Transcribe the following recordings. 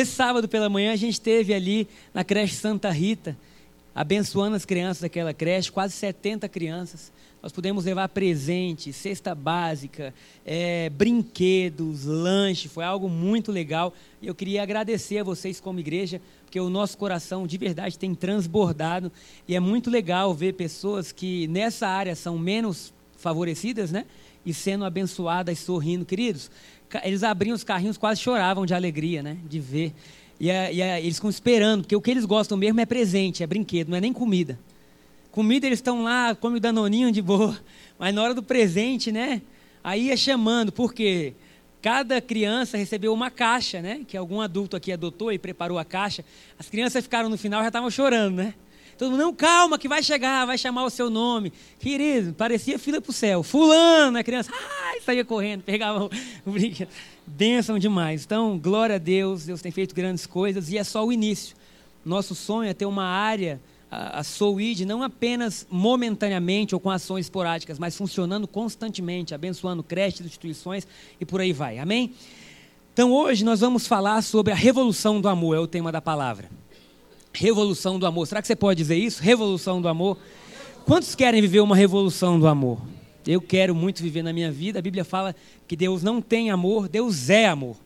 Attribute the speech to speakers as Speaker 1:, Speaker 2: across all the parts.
Speaker 1: Esse sábado pela manhã a gente esteve ali na creche Santa Rita, abençoando as crianças daquela creche, quase 70 crianças. Nós pudemos levar presente, cesta básica, é, brinquedos, lanche, foi algo muito legal. E eu queria agradecer a vocês como igreja, porque o nosso coração de verdade tem transbordado. E é muito legal ver pessoas que nessa área são menos favorecidas, né? E sendo abençoadas, sorrindo. Queridos, eles abriam os carrinhos, quase choravam de alegria, né? De ver. E, a, e a, eles ficam esperando, porque o que eles gostam mesmo é presente, é brinquedo, não é nem comida. Comida eles estão lá, come o danoninho de boa, mas na hora do presente, né? Aí é chamando, porque cada criança recebeu uma caixa, né? Que algum adulto aqui adotou e preparou a caixa. As crianças ficaram no final já estavam chorando, né? Todo mundo, não, calma, que vai chegar, vai chamar o seu nome. Querido, parecia fila para o céu. Fulano, a criança, ai, saía correndo, pegava o brinquedo. Bênção demais. Então, glória a Deus, Deus tem feito grandes coisas e é só o início. Nosso sonho é ter uma área a, a Souid não apenas momentaneamente ou com ações esporádicas, mas funcionando constantemente, abençoando creches, instituições e por aí vai. Amém? Então hoje nós vamos falar sobre a revolução do amor, é o tema da palavra. Revolução do amor. Será que você pode dizer isso? Revolução do amor. Quantos querem viver uma revolução do amor? Eu quero muito viver na minha vida. A Bíblia fala que Deus não tem amor, Deus é amor.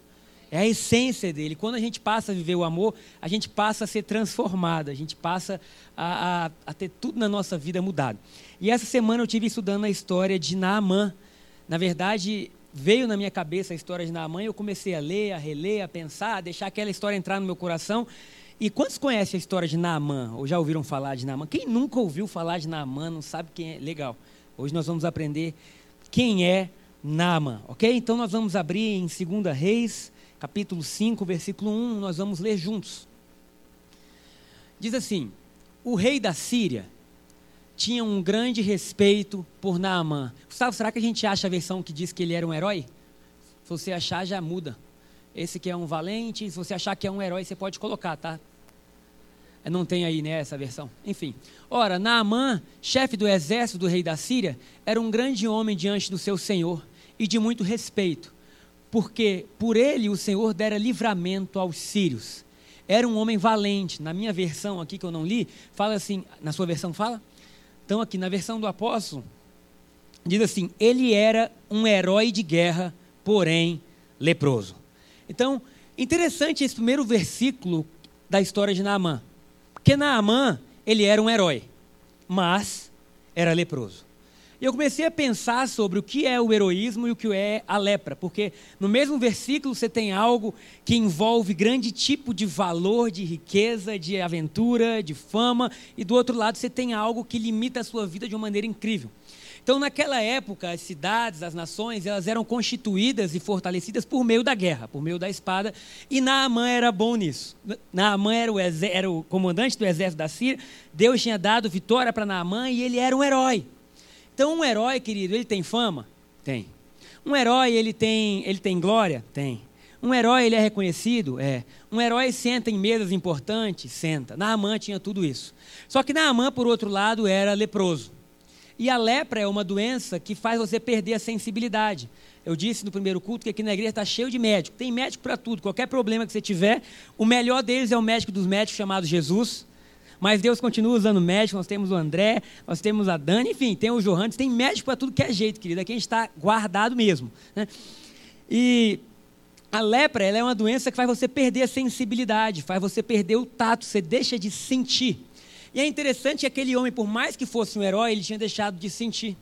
Speaker 1: É a essência dele. Quando a gente passa a viver o amor, a gente passa a ser transformado, a gente passa a, a, a ter tudo na nossa vida mudado. E essa semana eu tive estudando a história de Naamã. Na verdade, veio na minha cabeça a história de Naamã e eu comecei a ler, a reler, a pensar, a deixar aquela história entrar no meu coração. E quantos conhecem a história de Naamã? Ou já ouviram falar de Naamã? Quem nunca ouviu falar de Naamã, não sabe quem é? Legal. Hoje nós vamos aprender quem é Naamã, ok? Então nós vamos abrir em 2 Reis, capítulo 5, versículo 1, nós vamos ler juntos. Diz assim: O rei da Síria tinha um grande respeito por Naamã. Gustavo, será que a gente acha a versão que diz que ele era um herói? Se você achar, já muda. Esse que é um valente, se você achar que é um herói, você pode colocar, tá? Não tem aí, né, essa versão. Enfim. Ora, Naamã, chefe do exército do rei da Síria, era um grande homem diante do seu senhor e de muito respeito porque por ele o Senhor dera livramento aos sírios. Era um homem valente. Na minha versão aqui que eu não li, fala assim, na sua versão fala? Então aqui na versão do apóstolo diz assim: ele era um herói de guerra, porém leproso. Então, interessante esse primeiro versículo da história de Naamã. Porque Naamã, ele era um herói, mas era leproso. E eu comecei a pensar sobre o que é o heroísmo e o que é a lepra, porque no mesmo versículo você tem algo que envolve grande tipo de valor, de riqueza, de aventura, de fama, e do outro lado você tem algo que limita a sua vida de uma maneira incrível. Então, naquela época, as cidades, as nações, elas eram constituídas e fortalecidas por meio da guerra, por meio da espada, e Naamã era bom nisso. Naamã era o, era o comandante do exército da Síria, Deus tinha dado vitória para Naamã e ele era um herói. Então, um herói, querido, ele tem fama? Tem. Um herói, ele tem, ele tem glória? Tem. Um herói, ele é reconhecido? É. Um herói senta em mesas importantes? Senta. Naamã tinha tudo isso. Só que Naamã, por outro lado, era leproso. E a lepra é uma doença que faz você perder a sensibilidade. Eu disse no primeiro culto que aqui na igreja está cheio de médico. Tem médico para tudo. Qualquer problema que você tiver, o melhor deles é o médico dos médicos chamado Jesus. Mas Deus continua usando médico, nós temos o André, nós temos a Dani, enfim, tem o Johannes, tem médico para tudo que é jeito, querido. Aqui a gente está guardado mesmo. Né? E a lepra é uma doença que faz você perder a sensibilidade, faz você perder o tato, você deixa de sentir. E é interessante que aquele homem, por mais que fosse um herói, ele tinha deixado de sentir.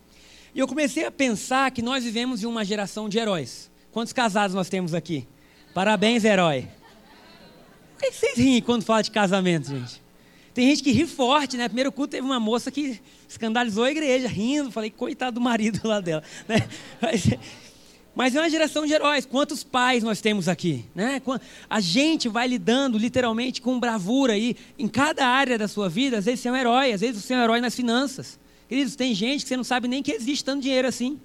Speaker 1: E eu comecei a pensar que nós vivemos em uma geração de heróis. Quantos casados nós temos aqui? Parabéns, herói. Por que vocês riem quando fala de casamento, gente? Tem gente que ri forte, né? Primeiro culto teve uma moça que escandalizou a igreja, rindo. Falei, coitado do marido lá dela. Né? Mas, mas é uma geração de heróis. Quantos pais nós temos aqui? Né? A gente vai lidando literalmente com bravura aí em cada área da sua vida. Às vezes você é um herói, às vezes você é um herói nas finanças. Queridos, tem gente que você não sabe nem que existe tanto dinheiro assim.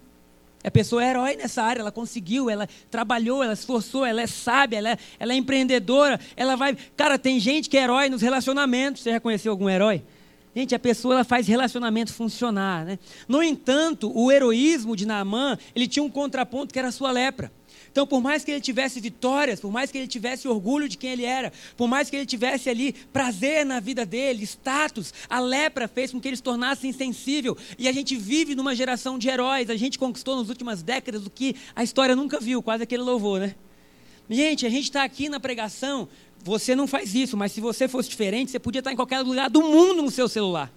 Speaker 1: A pessoa é herói nessa área, ela conseguiu, ela trabalhou, ela esforçou, ela é sábia, ela é, ela é empreendedora, ela vai. Cara, tem gente que é herói nos relacionamentos. Você já conheceu algum herói? Gente, a pessoa ela faz relacionamento funcionar. Né? No entanto, o heroísmo de Naamã, ele tinha um contraponto que era a sua lepra. Então, por mais que ele tivesse vitórias, por mais que ele tivesse orgulho de quem ele era, por mais que ele tivesse ali prazer na vida dele, status, a lepra fez com que ele se tornasse insensível. E a gente vive numa geração de heróis. A gente conquistou nas últimas décadas o que a história nunca viu, quase aquele louvor, né? Gente, a gente está aqui na pregação. Você não faz isso, mas se você fosse diferente, você podia estar em qualquer lugar do mundo no seu celular.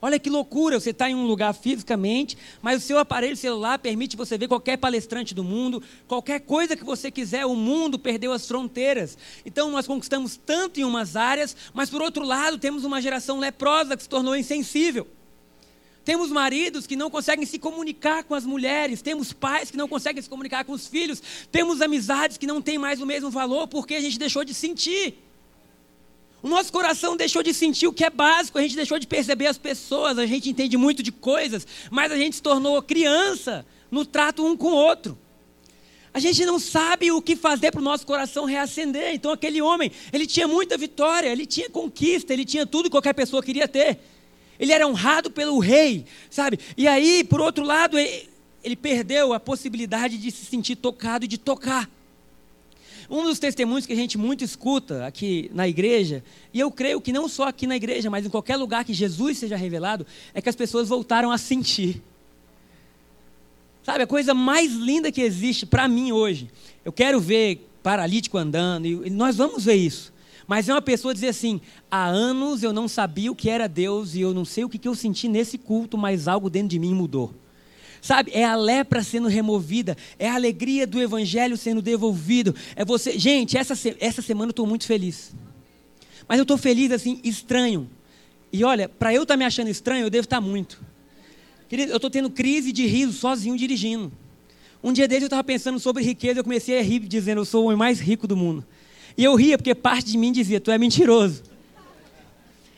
Speaker 1: Olha que loucura, você está em um lugar fisicamente, mas o seu aparelho celular permite você ver qualquer palestrante do mundo, qualquer coisa que você quiser, o mundo perdeu as fronteiras. Então nós conquistamos tanto em umas áreas, mas por outro lado temos uma geração leprosa que se tornou insensível. Temos maridos que não conseguem se comunicar com as mulheres, temos pais que não conseguem se comunicar com os filhos, temos amizades que não têm mais o mesmo valor porque a gente deixou de sentir. O nosso coração deixou de sentir o que é básico, a gente deixou de perceber as pessoas, a gente entende muito de coisas, mas a gente se tornou criança no trato um com o outro. A gente não sabe o que fazer para o nosso coração reacender. Então, aquele homem, ele tinha muita vitória, ele tinha conquista, ele tinha tudo que qualquer pessoa queria ter. Ele era honrado pelo rei, sabe? E aí, por outro lado, ele perdeu a possibilidade de se sentir tocado e de tocar. Um dos testemunhos que a gente muito escuta aqui na igreja, e eu creio que não só aqui na igreja, mas em qualquer lugar que Jesus seja revelado, é que as pessoas voltaram a sentir. Sabe, a coisa mais linda que existe para mim hoje, eu quero ver paralítico andando, e nós vamos ver isso. Mas é uma pessoa dizer assim: há anos eu não sabia o que era Deus e eu não sei o que eu senti nesse culto, mas algo dentro de mim mudou. Sabe, é a lepra sendo removida, é a alegria do evangelho sendo devolvido. É você, gente, essa, essa semana eu estou muito feliz. Mas eu estou feliz assim, estranho. E olha, para eu estar tá me achando estranho, eu devo estar tá muito. Querido, eu estou tendo crise de riso sozinho dirigindo. Um dia desde eu estava pensando sobre riqueza, eu comecei a rir dizendo, eu sou o homem mais rico do mundo. E eu ria porque parte de mim dizia, tu é mentiroso.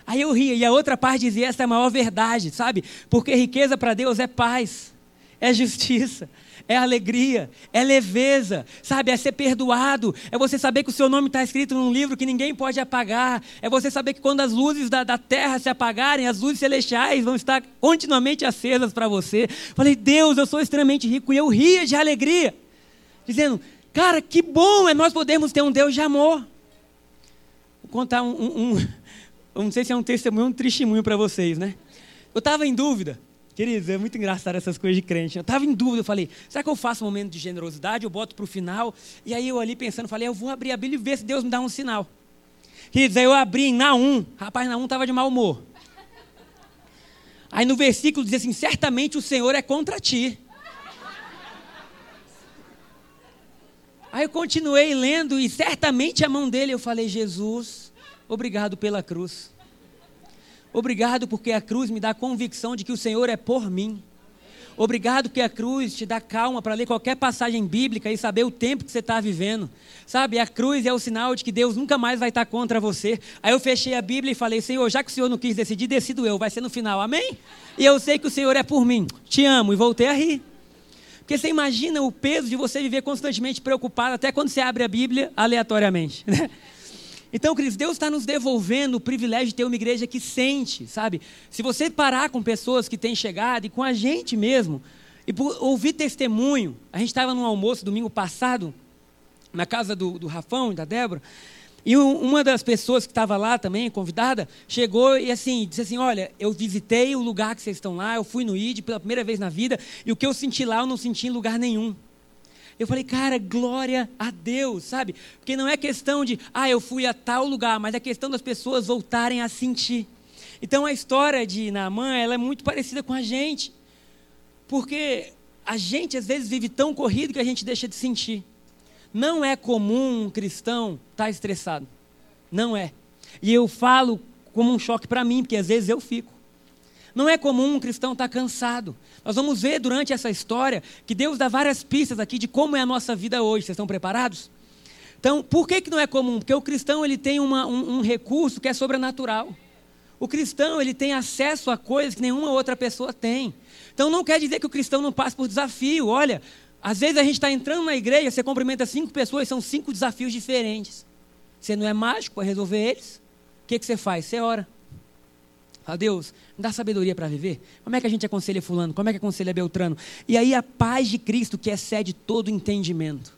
Speaker 1: Aí eu ria, e a outra parte dizia, essa é a maior verdade, sabe? Porque riqueza para Deus é paz é justiça, é alegria, é leveza, sabe? É ser perdoado, é você saber que o seu nome está escrito num livro que ninguém pode apagar, é você saber que quando as luzes da, da terra se apagarem, as luzes celestiais vão estar continuamente acesas para você. Falei, Deus, eu sou extremamente rico, e eu ria de alegria, dizendo, cara, que bom é nós podermos ter um Deus de amor. Vou contar um, um, um não sei se é um testemunho um testemunho para vocês, né? Eu estava em dúvida Queridos, é muito engraçado essas coisas de crente. Eu estava em dúvida, eu falei, será que eu faço um momento de generosidade? Eu boto para o final. E aí eu ali pensando, falei, eu vou abrir a Bíblia e ver se Deus me dá um sinal. Queridos, aí eu abri em Naum. Rapaz, Naum estava de mau humor. Aí no versículo diz assim: certamente o Senhor é contra ti. Aí eu continuei lendo e certamente a mão dele eu falei: Jesus, obrigado pela cruz. Obrigado porque a cruz me dá a convicção de que o Senhor é por mim. Obrigado que a cruz te dá calma para ler qualquer passagem bíblica e saber o tempo que você está vivendo. Sabe, a cruz é o sinal de que Deus nunca mais vai estar tá contra você. Aí eu fechei a Bíblia e falei, Senhor, já que o Senhor não quis decidir, decido eu, vai ser no final, amém? E eu sei que o Senhor é por mim. Te amo. E voltei a rir. Porque você imagina o peso de você viver constantemente preocupado, até quando você abre a Bíblia aleatoriamente. Né? Então, queridos, Deus está nos devolvendo o privilégio de ter uma igreja que sente, sabe? Se você parar com pessoas que têm chegado e com a gente mesmo, e por ouvir testemunho, a gente estava num almoço domingo passado, na casa do, do Rafão e da Débora, e uma das pessoas que estava lá também, convidada, chegou e assim, disse assim: Olha, eu visitei o lugar que vocês estão lá, eu fui no ID pela primeira vez na vida, e o que eu senti lá eu não senti em lugar nenhum. Eu falei, cara, glória a Deus, sabe? Porque não é questão de, ah, eu fui a tal lugar, mas é questão das pessoas voltarem a sentir. Então a história de Naamã, ela é muito parecida com a gente. Porque a gente às vezes vive tão corrido que a gente deixa de sentir. Não é comum um cristão estar tá estressado. Não é. E eu falo como um choque para mim, porque às vezes eu fico. Não é comum um cristão estar tá cansado. Nós vamos ver durante essa história que Deus dá várias pistas aqui de como é a nossa vida hoje. Vocês estão preparados? Então, por que, que não é comum? Porque o cristão ele tem uma, um, um recurso que é sobrenatural. O cristão ele tem acesso a coisas que nenhuma outra pessoa tem. Então não quer dizer que o cristão não passe por desafio. Olha, às vezes a gente está entrando na igreja, você cumprimenta cinco pessoas, são cinco desafios diferentes. Você não é mágico para resolver eles? O que, que você faz? Você ora. Fala, Deus, me dá sabedoria para viver. Como é que a gente aconselha fulano? Como é que aconselha Beltrano? E aí a paz de Cristo que excede todo entendimento.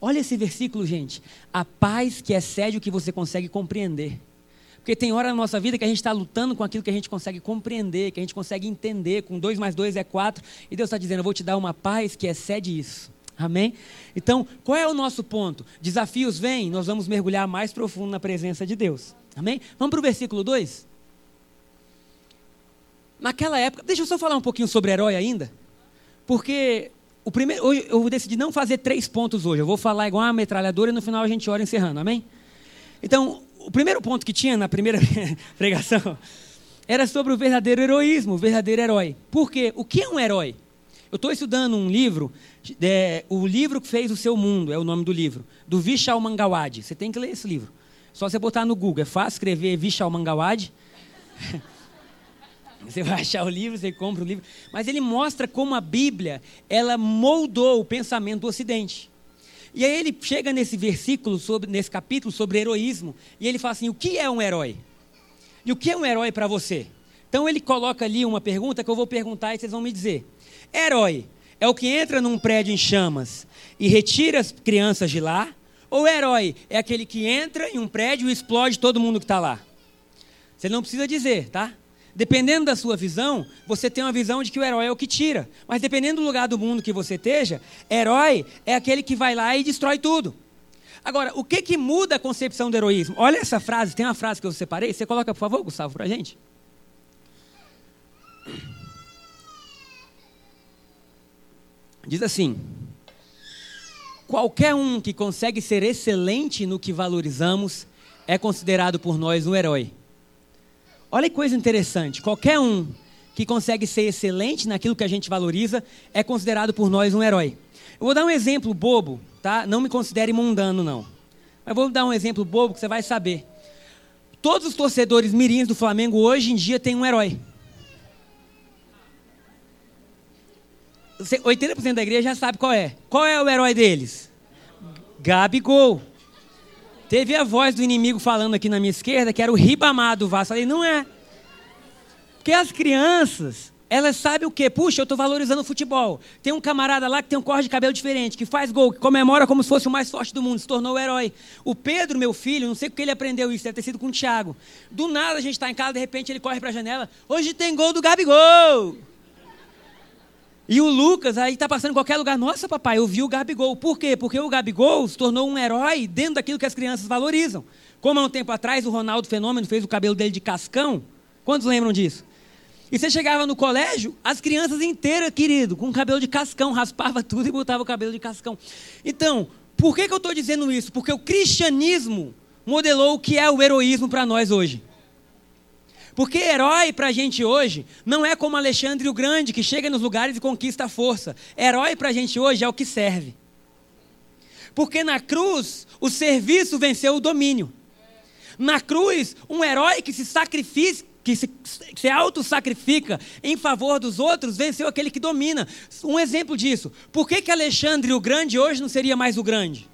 Speaker 1: Olha esse versículo, gente. A paz que excede o que você consegue compreender. Porque tem hora na nossa vida que a gente está lutando com aquilo que a gente consegue compreender, que a gente consegue entender. Com dois mais dois é quatro. E Deus está dizendo: Eu vou te dar uma paz que excede isso. Amém? Então, qual é o nosso ponto? Desafios vêm, nós vamos mergulhar mais profundo na presença de Deus. Amém? Vamos para o versículo 2? Naquela época, deixa eu só falar um pouquinho sobre herói ainda. Porque o primeiro, hoje eu decidi não fazer três pontos hoje. Eu vou falar igual uma metralhadora e no final a gente ora encerrando. Amém? Então, o primeiro ponto que tinha na primeira pregação era sobre o verdadeiro heroísmo, o verdadeiro herói. Por quê? O que é um herói? Eu estou estudando um livro, é, o livro que fez o seu mundo, é o nome do livro, do Vishal Mangawad. Você tem que ler esse livro. Só você botar no Google, é fácil escrever Vishal Mangawad. Você vai achar o livro, você compra o livro. Mas ele mostra como a Bíblia, ela moldou o pensamento do Ocidente. E aí ele chega nesse versículo, sobre, nesse capítulo sobre heroísmo, e ele fala assim: o que é um herói? E o que é um herói para você? Então ele coloca ali uma pergunta que eu vou perguntar e vocês vão me dizer. Herói é o que entra num prédio em chamas e retira as crianças de lá? Ou herói é aquele que entra em um prédio e explode todo mundo que está lá? Você não precisa dizer, tá? Dependendo da sua visão, você tem uma visão de que o herói é o que tira. Mas dependendo do lugar do mundo que você esteja, herói é aquele que vai lá e destrói tudo. Agora, o que, que muda a concepção do heroísmo? Olha essa frase, tem uma frase que eu separei. Você coloca, por favor, Gustavo, para a gente. Diz assim: Qualquer um que consegue ser excelente no que valorizamos é considerado por nós um herói. Olha que coisa interessante. Qualquer um que consegue ser excelente naquilo que a gente valoriza é considerado por nós um herói. Eu vou dar um exemplo bobo, tá? Não me considere mundano, não. Mas vou dar um exemplo bobo que você vai saber. Todos os torcedores mirins do Flamengo hoje em dia têm um herói. 80% da igreja já sabe qual é. Qual é o herói deles? Gabigol. Teve a voz do inimigo falando aqui na minha esquerda que era o Ribamar do Vasco. Falei, não é. Porque as crianças, elas sabem o quê? Puxa, eu estou valorizando o futebol. Tem um camarada lá que tem um corte de cabelo diferente, que faz gol, que comemora como se fosse o mais forte do mundo, se tornou o herói. O Pedro, meu filho, não sei porque ele aprendeu isso, deve ter sido com o Thiago. Do nada a gente está em casa, de repente ele corre para a janela. Hoje tem gol do Gabigol. E o Lucas aí está passando em qualquer lugar. Nossa, papai, eu vi o Gabigol. Por quê? Porque o Gabigol se tornou um herói dentro daquilo que as crianças valorizam. Como há um tempo atrás o Ronaldo Fenômeno fez o cabelo dele de cascão. Quantos lembram disso? E você chegava no colégio, as crianças inteiras, querido, com cabelo de cascão, raspava tudo e botava o cabelo de cascão. Então, por que, que eu estou dizendo isso? Porque o cristianismo modelou o que é o heroísmo para nós hoje. Porque herói para a gente hoje não é como Alexandre o Grande, que chega nos lugares e conquista a força. Herói para a gente hoje é o que serve. Porque na cruz, o serviço venceu o domínio. Na cruz, um herói que se sacrifica, que se, se auto-sacrifica em favor dos outros, venceu aquele que domina. Um exemplo disso. Por que, que Alexandre o Grande hoje não seria mais o grande?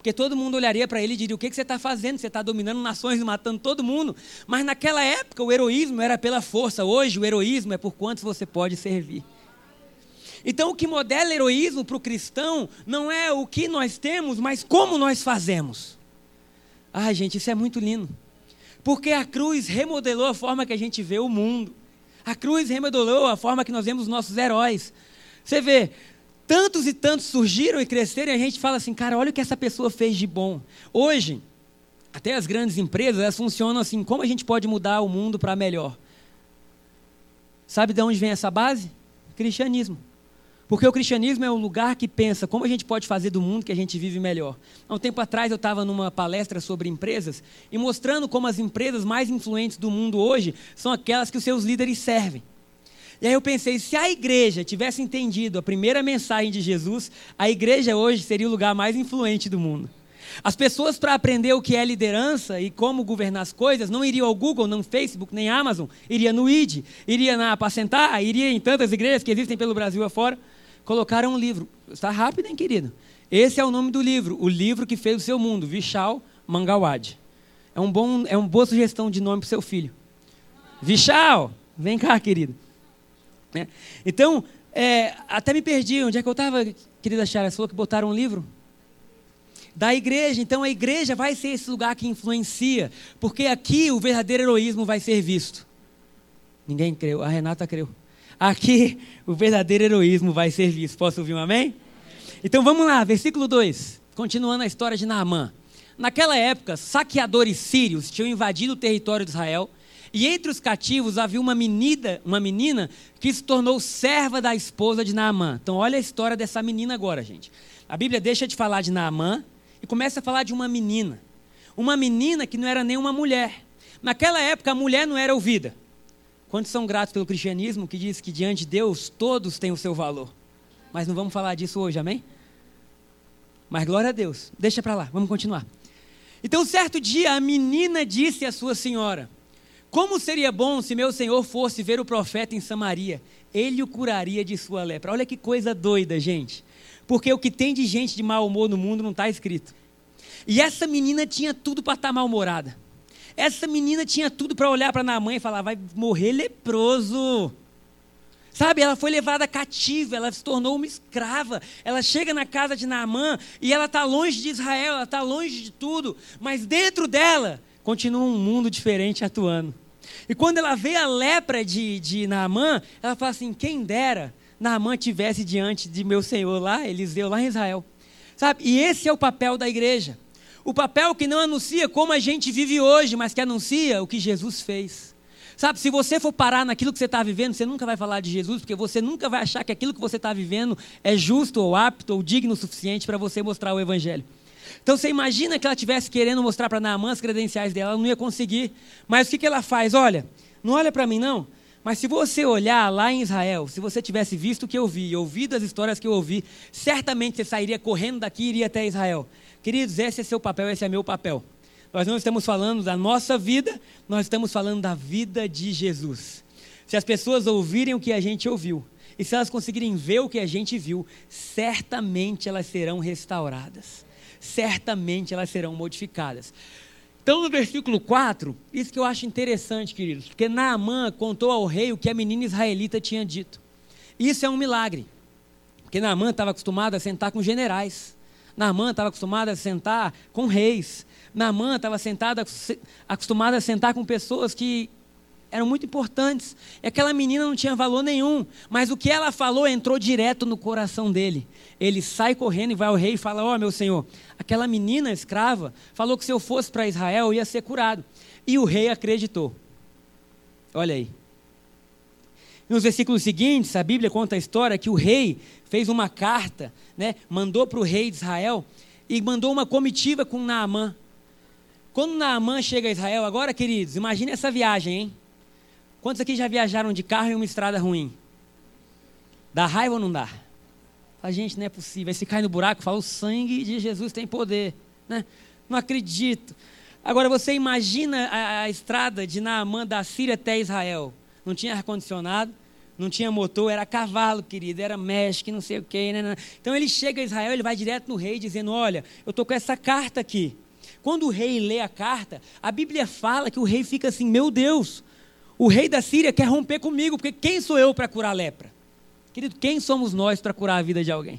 Speaker 1: Porque todo mundo olharia para ele e diria: o que, que você está fazendo? Você está dominando nações matando todo mundo. Mas naquela época o heroísmo era pela força, hoje o heroísmo é por quantos você pode servir. Então o que modela heroísmo para o cristão não é o que nós temos, mas como nós fazemos. Ai, gente, isso é muito lindo. Porque a cruz remodelou a forma que a gente vê o mundo. A cruz remodelou a forma que nós vemos os nossos heróis. Você vê, tantos e tantos surgiram e cresceram e a gente fala assim, cara, olha o que essa pessoa fez de bom. Hoje, até as grandes empresas, elas funcionam assim, como a gente pode mudar o mundo para melhor? Sabe de onde vem essa base? Cristianismo. Porque o cristianismo é o lugar que pensa como a gente pode fazer do mundo que a gente vive melhor. Há um tempo atrás eu estava numa palestra sobre empresas e mostrando como as empresas mais influentes do mundo hoje são aquelas que os seus líderes servem. E aí eu pensei, se a igreja tivesse entendido a primeira mensagem de Jesus, a igreja hoje seria o lugar mais influente do mundo. As pessoas, para aprender o que é liderança e como governar as coisas, não iriam ao Google, não Facebook, nem Amazon, iria no ID, iria na Apacentar, iria em tantas igrejas que existem pelo Brasil afora. Colocaram um livro. Está rápido, hein, querido? Esse é o nome do livro, o livro que fez o seu mundo, Vishal Mangawad. É, um bom, é uma boa sugestão de nome para o seu filho. Vishal, vem cá, querido. Né? Então, é, até me perdi. Onde é que eu estava, querida Chara? Você falou que botaram um livro? da igreja. Então a igreja vai ser esse lugar que influencia, porque aqui o verdadeiro heroísmo vai ser visto. Ninguém creu, a Renata creu. Aqui o verdadeiro heroísmo vai ser visto. Posso ouvir um amém? Então vamos lá, versículo 2. Continuando a história de Naamã. Naquela época, saqueadores sírios tinham invadido o território de Israel, e entre os cativos havia uma menina, uma menina que se tornou serva da esposa de Naamã. Então olha a história dessa menina agora, gente. A Bíblia deixa de falar de Naamã e começa a falar de uma menina. Uma menina que não era nem uma mulher. Naquela época a mulher não era ouvida. Quantos são gratos pelo cristianismo que diz que diante de Deus todos têm o seu valor? Mas não vamos falar disso hoje, amém? Mas glória a Deus. Deixa para lá, vamos continuar. Então, certo dia, a menina disse à sua senhora: Como seria bom se meu senhor fosse ver o profeta em Samaria? Ele o curaria de sua lepra. Olha que coisa doida, gente. Porque o que tem de gente de mau humor no mundo não está escrito. E essa menina tinha tudo para estar tá mal-humorada. Essa menina tinha tudo para olhar para Naamã e falar: vai morrer leproso. Sabe, ela foi levada cativa, ela se tornou uma escrava. Ela chega na casa de Naamã e ela está longe de Israel, ela está longe de tudo. Mas dentro dela continua um mundo diferente atuando. E quando ela vê a lepra de, de Naamã, ela fala assim: quem dera Naamã tivesse diante de meu Senhor lá, Eliseu, lá em Israel. Sabe? E esse é o papel da igreja. O papel que não anuncia como a gente vive hoje, mas que anuncia o que Jesus fez. Sabe, se você for parar naquilo que você está vivendo, você nunca vai falar de Jesus, porque você nunca vai achar que aquilo que você está vivendo é justo ou apto ou digno o suficiente para você mostrar o Evangelho. Então você imagina que ela estivesse querendo mostrar para Naamã as credenciais dela, ela não ia conseguir. Mas o que, que ela faz? Olha, não olha para mim não, mas se você olhar lá em Israel, se você tivesse visto o que eu vi, ouvido as histórias que eu ouvi, certamente você sairia correndo daqui e iria até Israel. Queridos, esse é seu papel, esse é meu papel. Nós não estamos falando da nossa vida, nós estamos falando da vida de Jesus. Se as pessoas ouvirem o que a gente ouviu, e se elas conseguirem ver o que a gente viu, certamente elas serão restauradas. Certamente elas serão modificadas. Então, no versículo 4, isso que eu acho interessante, queridos, porque Naamã contou ao rei o que a menina israelita tinha dito. Isso é um milagre, porque Naamã estava acostumado a sentar com generais, Naamã estava acostumado a sentar com reis, Naamã estava acostumado a sentar com pessoas que eram muito importantes. E aquela menina não tinha valor nenhum, mas o que ela falou entrou direto no coração dele. Ele sai correndo e vai ao rei e fala: Ó, oh, meu senhor, aquela menina escrava falou que se eu fosse para Israel eu ia ser curado. E o rei acreditou. Olha aí. Nos versículos seguintes, a Bíblia conta a história que o rei fez uma carta, né, mandou para o rei de Israel e mandou uma comitiva com Naamã. Quando Naamã chega a Israel, agora, queridos, imagine essa viagem, hein? Quantos aqui já viajaram de carro em uma estrada ruim? Dá raiva ou não dá? A gente não é possível. Aí se cai no buraco, fala: o sangue de Jesus tem poder. Né? Não acredito. Agora você imagina a, a estrada de Naamã da Síria até Israel. Não tinha ar-condicionado, não tinha motor, era cavalo, querido, era México, não sei o quê. Né, né. Então ele chega a Israel, ele vai direto no rei, dizendo: Olha, eu estou com essa carta aqui. Quando o rei lê a carta, a Bíblia fala que o rei fica assim: Meu Deus, o rei da Síria quer romper comigo, porque quem sou eu para curar a lepra? Querido, quem somos nós para curar a vida de alguém?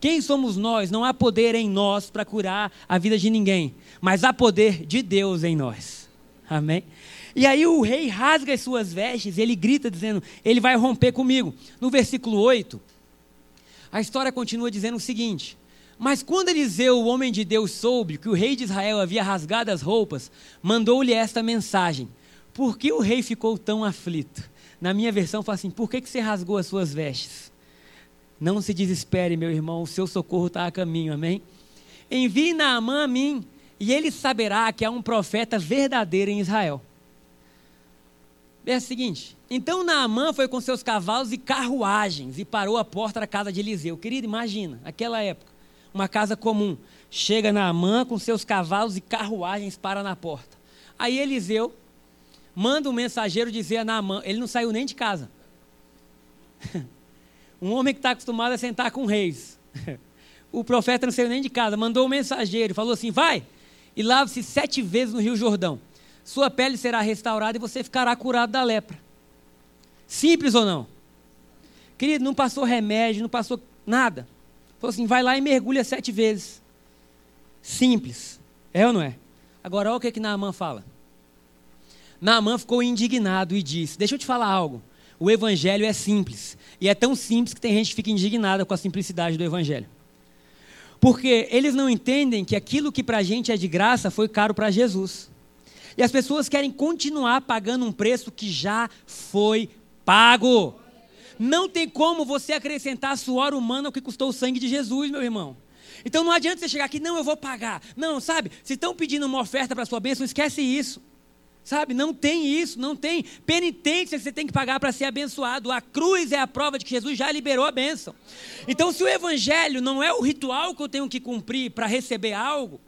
Speaker 1: Quem somos nós? Não há poder em nós para curar a vida de ninguém, mas há poder de Deus em nós. Amém? E aí o rei rasga as suas vestes, ele grita dizendo: Ele vai romper comigo. No versículo 8, a história continua dizendo o seguinte: Mas quando Eliseu, o homem de Deus, soube que o rei de Israel havia rasgado as roupas, mandou-lhe esta mensagem: por que o rei ficou tão aflito? Na minha versão fala assim: por que, que você rasgou as suas vestes? Não se desespere, meu irmão, o seu socorro está a caminho, amém? Envie Naamã a mim, e ele saberá que há um profeta verdadeiro em Israel. É o seguinte: então Naamã foi com seus cavalos e carruagens e parou à porta da casa de Eliseu. Querido, imagina, aquela época, uma casa comum. Chega Naamã com seus cavalos e carruagens para na porta. Aí Eliseu manda um mensageiro dizer a Naamã, ele não saiu nem de casa. um homem que está acostumado a sentar com reis. o profeta não saiu nem de casa, mandou um mensageiro, falou assim: vai e lave-se sete vezes no Rio Jordão. Sua pele será restaurada e você ficará curado da lepra. Simples ou não? Querido, não passou remédio, não passou nada. Falou assim: vai lá e mergulha sete vezes. Simples. É ou não é? Agora, olha o que, que Naaman fala. Naaman ficou indignado e disse: Deixa eu te falar algo. O evangelho é simples. E é tão simples que tem gente que fica indignada com a simplicidade do evangelho. Porque eles não entendem que aquilo que para a gente é de graça foi caro para Jesus. E as pessoas querem continuar pagando um preço que já foi pago. Não tem como você acrescentar suor humano ao que custou o sangue de Jesus, meu irmão. Então não adianta você chegar aqui, não, eu vou pagar. Não, sabe? Se estão pedindo uma oferta para sua bênção, esquece isso. Sabe? Não tem isso, não tem penitência que você tem que pagar para ser abençoado. A cruz é a prova de que Jesus já liberou a bênção. Então, se o evangelho não é o ritual que eu tenho que cumprir para receber algo,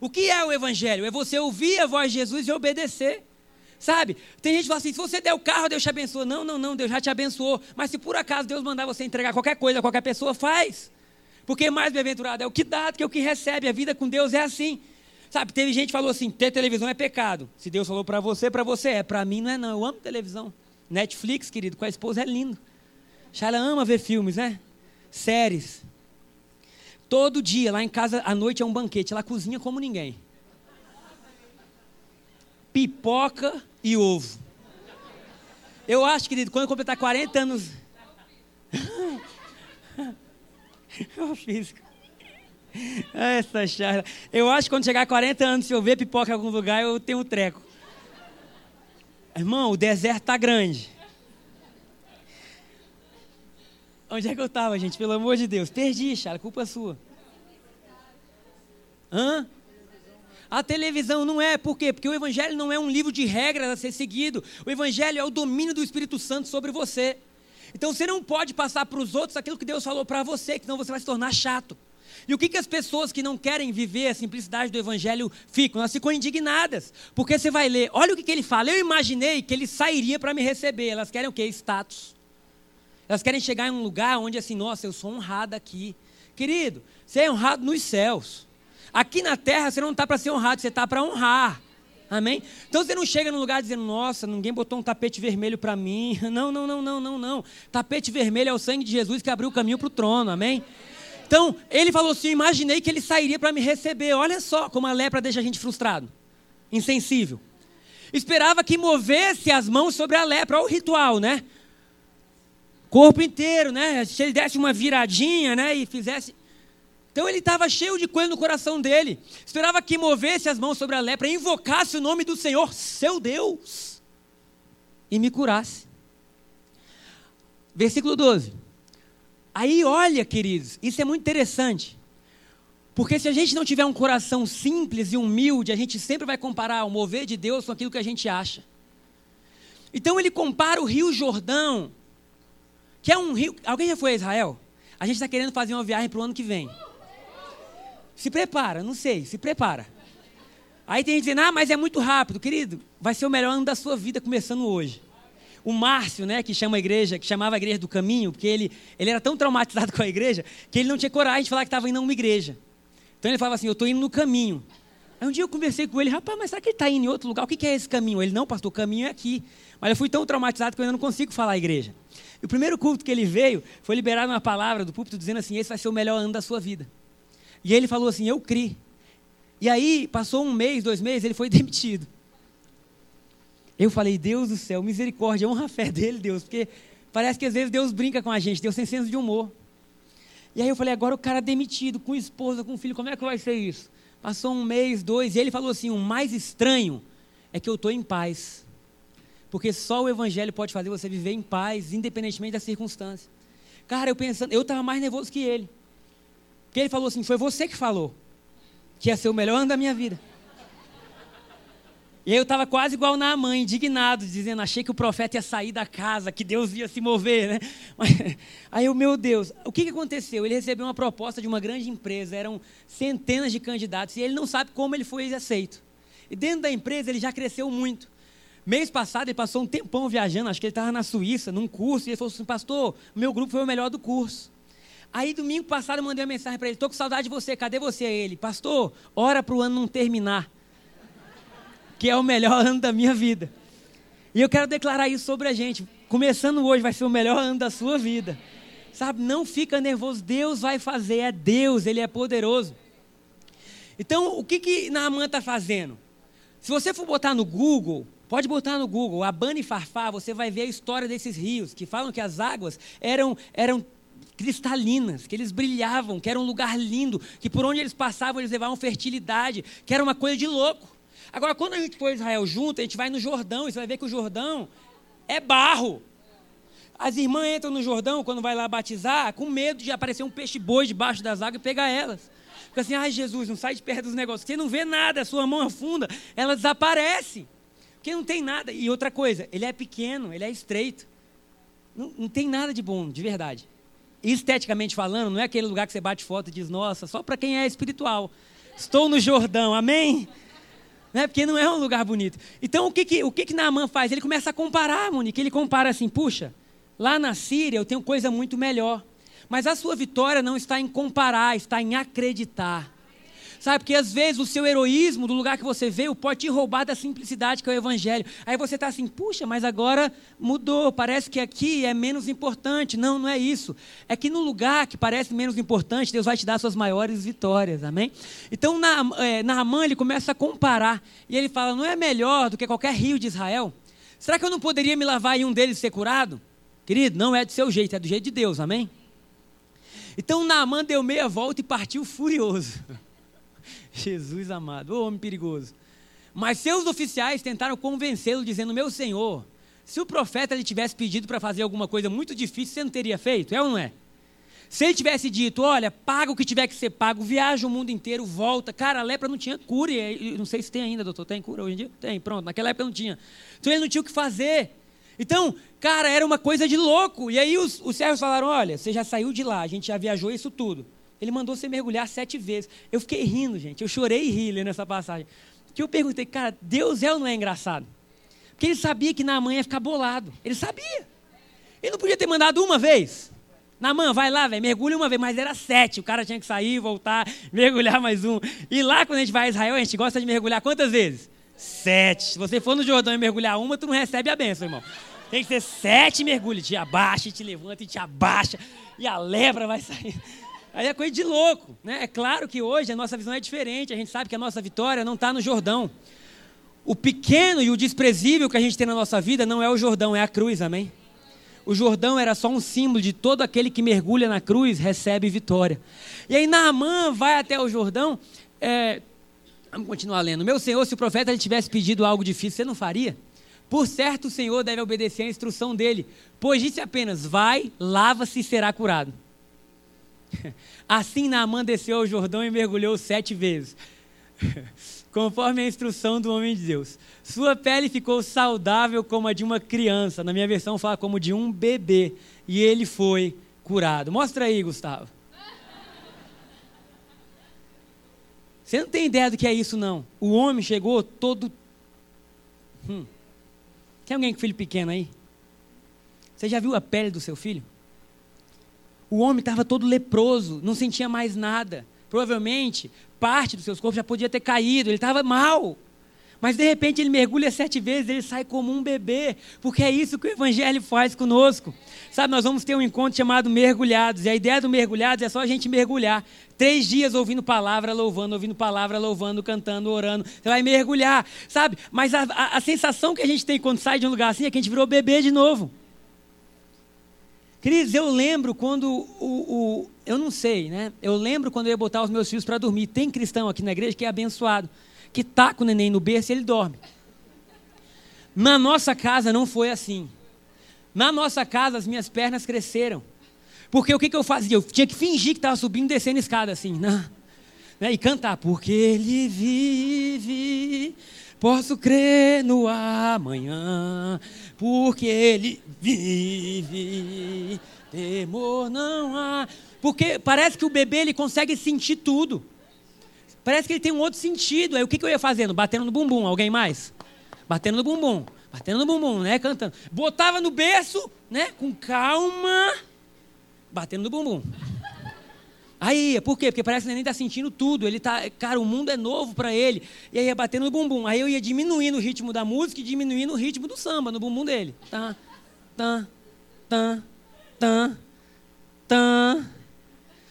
Speaker 1: o que é o evangelho? É você ouvir a voz de Jesus e obedecer. Sabe? Tem gente que fala assim: se você der o carro, Deus te abençoa. Não, não, não, Deus já te abençoou. Mas se por acaso Deus mandar você entregar qualquer coisa a qualquer pessoa, faz. Porque mais bem-aventurado é o que dá do que o que recebe. A vida com Deus é assim. Sabe, teve gente que falou assim: ter televisão é pecado. Se Deus falou para você, para você é. Para mim não é, não. Eu amo televisão. Netflix, querido, com a esposa é lindo. Ela ama ver filmes, né? Séries. Todo dia, lá em casa, à noite é um banquete. Ela cozinha como ninguém. Pipoca e ovo. Eu acho, querido, quando eu completar 40 anos. Eu fiz. Essa charla. Eu acho que quando chegar a 40 anos, se eu ver pipoca em algum lugar, eu tenho um treco. Irmão, o deserto tá grande. Onde é que eu estava, gente? Pelo amor de Deus. Perdi, Charla, culpa sua. Hã? A televisão não é, por quê? Porque o Evangelho não é um livro de regras a ser seguido. O Evangelho é o domínio do Espírito Santo sobre você. Então você não pode passar para os outros aquilo que Deus falou para você, senão você vai se tornar chato. E o que, que as pessoas que não querem viver a simplicidade do Evangelho ficam? Elas ficam indignadas. Porque você vai ler, olha o que, que ele fala. Eu imaginei que ele sairia para me receber. Elas querem o quê? Status. Elas querem chegar em um lugar onde assim, nossa, eu sou honrada aqui. Querido, você é honrado nos céus. Aqui na terra você não está para ser honrado, você está para honrar. Amém? Então você não chega num lugar dizendo, nossa, ninguém botou um tapete vermelho para mim. Não, não, não, não, não, não. Tapete vermelho é o sangue de Jesus que abriu o caminho para o trono. Amém? Então, ele falou assim: imaginei que ele sairia para me receber. Olha só como a lepra deixa a gente frustrado, insensível. Esperava que movesse as mãos sobre a lepra, olha o ritual, né? Corpo inteiro, né? Se ele desse uma viradinha, né? E fizesse. Então ele estava cheio de coisa no coração dele. Esperava que movesse as mãos sobre a lepra, invocasse o nome do Senhor, seu Deus, e me curasse. Versículo 12. Aí olha, queridos, isso é muito interessante. Porque se a gente não tiver um coração simples e humilde, a gente sempre vai comparar o mover de Deus com aquilo que a gente acha. Então ele compara o Rio Jordão, que é um rio. Alguém já foi a Israel? A gente está querendo fazer uma viagem para o ano que vem. Se prepara, não sei, se prepara. Aí tem gente dizendo, ah, mas é muito rápido. Querido, vai ser o melhor ano da sua vida começando hoje. O Márcio, né, que chama a igreja, que chamava a igreja do caminho, porque ele, ele era tão traumatizado com a igreja que ele não tinha coragem de falar que estava indo a uma igreja. Então ele falava assim, eu estou indo no caminho. Aí um dia eu conversei com ele, rapaz, mas será que ele está indo em outro lugar? O que, que é esse caminho? Ele, não, pastor, o caminho é aqui. Mas eu fui tão traumatizado que eu ainda não consigo falar a igreja. E o primeiro culto que ele veio foi liberar uma palavra do púlpito dizendo assim, esse vai ser o melhor ano da sua vida. E ele falou assim: Eu criei. E aí, passou um mês, dois meses, ele foi demitido. Eu falei: Deus do céu, misericórdia, honra a fé dele, Deus, porque parece que às vezes Deus brinca com a gente, Deus tem senso de humor. E aí eu falei: Agora o cara é demitido, com esposa, com filho, como é que vai ser isso? Passou um mês, dois, e ele falou assim: O mais estranho é que eu estou em paz. Porque só o Evangelho pode fazer você viver em paz, independentemente da circunstância. Cara, eu pensando, eu estava mais nervoso que ele. Porque ele falou assim: foi você que falou que ia ser o melhor ano da minha vida. E eu estava quase igual na mãe, indignado, dizendo, achei que o profeta ia sair da casa, que Deus ia se mover, né? Aí eu, meu Deus, o que, que aconteceu? Ele recebeu uma proposta de uma grande empresa, eram centenas de candidatos, e ele não sabe como ele foi aceito. E dentro da empresa ele já cresceu muito. Mês passado ele passou um tempão viajando, acho que ele estava na Suíça, num curso, e ele falou assim, pastor, meu grupo foi o melhor do curso. Aí domingo passado eu mandei uma mensagem para ele: "Tô com saudade de você, cadê você?" Ele: "Pastor, ora para o ano não terminar, que é o melhor ano da minha vida." E eu quero declarar isso sobre a gente. Começando hoje vai ser o melhor ano da sua vida. Sabe, não fica nervoso, Deus vai fazer, é Deus, ele é poderoso. Então, o que, que Naamã está fazendo? Se você for botar no Google, pode botar no Google, Abana e Farfá, você vai ver a história desses rios, que falam que as águas eram, eram cristalinas, que eles brilhavam, que era um lugar lindo, que por onde eles passavam eles levavam fertilidade, que era uma coisa de louco. Agora, quando a gente for Israel junto, a gente vai no Jordão, e você vai ver que o Jordão é barro. As irmãs entram no Jordão, quando vai lá batizar, com medo de aparecer um peixe-boi debaixo das águas e pegar elas. Fica assim, ai Jesus, não sai de perto dos negócios. Você não vê nada, a sua mão afunda, ela desaparece. Porque não tem nada. E outra coisa, ele é pequeno, ele é estreito. Não, não tem nada de bom, de verdade. Esteticamente falando, não é aquele lugar que você bate foto e diz, nossa, só para quem é espiritual. Estou no Jordão, amém? Né? Porque não é um lugar bonito. Então, o que que, o que, que Naaman faz? Ele começa a comparar, Monique. Ele compara assim, puxa, lá na Síria eu tenho coisa muito melhor. Mas a sua vitória não está em comparar, está em acreditar. Sabe, porque às vezes o seu heroísmo, do lugar que você veio, pode te roubar da simplicidade que é o Evangelho. Aí você está assim, puxa, mas agora mudou, parece que aqui é menos importante. Não, não é isso. É que no lugar que parece menos importante, Deus vai te dar suas maiores vitórias, amém? Então, na, é, Naamã, ele começa a comparar. E ele fala, não é melhor do que qualquer rio de Israel? Será que eu não poderia me lavar em um deles ser curado? Querido, não é do seu jeito, é do jeito de Deus, amém? Então Naamã deu meia volta e partiu furioso. Jesus amado, ô homem perigoso. Mas seus oficiais tentaram convencê-lo, dizendo: Meu senhor, se o profeta lhe tivesse pedido para fazer alguma coisa muito difícil, você não teria feito? É ou não é? Se ele tivesse dito: Olha, paga o que tiver que ser pago, viaja o mundo inteiro, volta. Cara, a lepra não tinha cura. E, não sei se tem ainda, doutor. Tem cura hoje em dia? Tem, pronto. Naquela época não tinha. Então ele não tinha o que fazer. Então, cara, era uma coisa de louco. E aí os, os servos falaram: olha, você já saiu de lá, a gente já viajou isso tudo. Ele mandou você mergulhar sete vezes. Eu fiquei rindo, gente. Eu chorei e ri lendo essa passagem. Que eu perguntei, cara, Deus é ou não é engraçado? Porque ele sabia que Naamã ia ficar bolado. Ele sabia. Ele não podia ter mandado uma vez. Naamã, vai lá, velho, mergulha uma vez. Mas era sete. O cara tinha que sair, voltar, mergulhar mais um. E lá, quando a gente vai a Israel, a gente gosta de mergulhar quantas vezes? Sete. Se você for no Jordão e mergulhar uma, tu não recebe a benção, irmão. Tem que ser sete mergulhos. Te abaixa, te levanta e te abaixa. E a lepra vai sair. Aí é coisa de louco. Né? É claro que hoje a nossa visão é diferente. A gente sabe que a nossa vitória não está no Jordão. O pequeno e o desprezível que a gente tem na nossa vida não é o Jordão, é a cruz, amém? O Jordão era só um símbolo de todo aquele que mergulha na cruz recebe vitória. E aí Naamã vai até o Jordão, é, Vamos continuar lendo. Meu Senhor, se o profeta lhe tivesse pedido algo difícil, você não faria? Por certo, o Senhor deve obedecer à instrução dele, pois disse apenas: Vai, lava-se e será curado. Assim Naamã desceu ao Jordão e mergulhou sete vezes, conforme a instrução do homem de Deus. Sua pele ficou saudável como a de uma criança, na minha versão fala como de um bebê, e ele foi curado. Mostra aí, Gustavo. Você não tem ideia do que é isso, não. O homem chegou todo. Hum. Tem alguém com filho pequeno aí? Você já viu a pele do seu filho? O homem estava todo leproso, não sentia mais nada. Provavelmente, parte dos seus corpos já podia ter caído, ele estava mal. Mas de repente ele mergulha sete vezes, ele sai como um bebê, porque é isso que o Evangelho faz conosco. Sabe, nós vamos ter um encontro chamado Mergulhados, e a ideia do Mergulhados é só a gente mergulhar. Três dias ouvindo palavra, louvando, ouvindo palavra, louvando, cantando, orando. Você vai mergulhar, sabe? Mas a, a, a sensação que a gente tem quando sai de um lugar assim é que a gente virou bebê de novo. Cris, eu lembro quando o, o, Eu não sei, né? Eu lembro quando eu ia botar os meus filhos para dormir. Tem cristão aqui na igreja que é abençoado que com o neném no berço e ele dorme. Na nossa casa não foi assim. Na nossa casa as minhas pernas cresceram. Porque o que, que eu fazia? Eu tinha que fingir que estava subindo e descendo escada assim. Né? né? E cantar. Porque ele vive, posso crer no amanhã. Porque ele vive, temor não há. Porque parece que o bebê ele consegue sentir tudo. Parece que ele tem um outro sentido. Aí o que, que eu ia fazendo? Batendo no bumbum. Alguém mais? Batendo no bumbum. Batendo no bumbum, né? Cantando. Botava no berço, né? Com calma. Batendo no bumbum. Aí, por quê? Porque parece que ele nem está sentindo tudo. Ele tá, cara, o mundo é novo para ele. E aí ia batendo no bumbum. Aí eu ia diminuindo o ritmo da música e diminuindo o ritmo do samba no bumbum dele. Tá, tá, tá, tá, tá.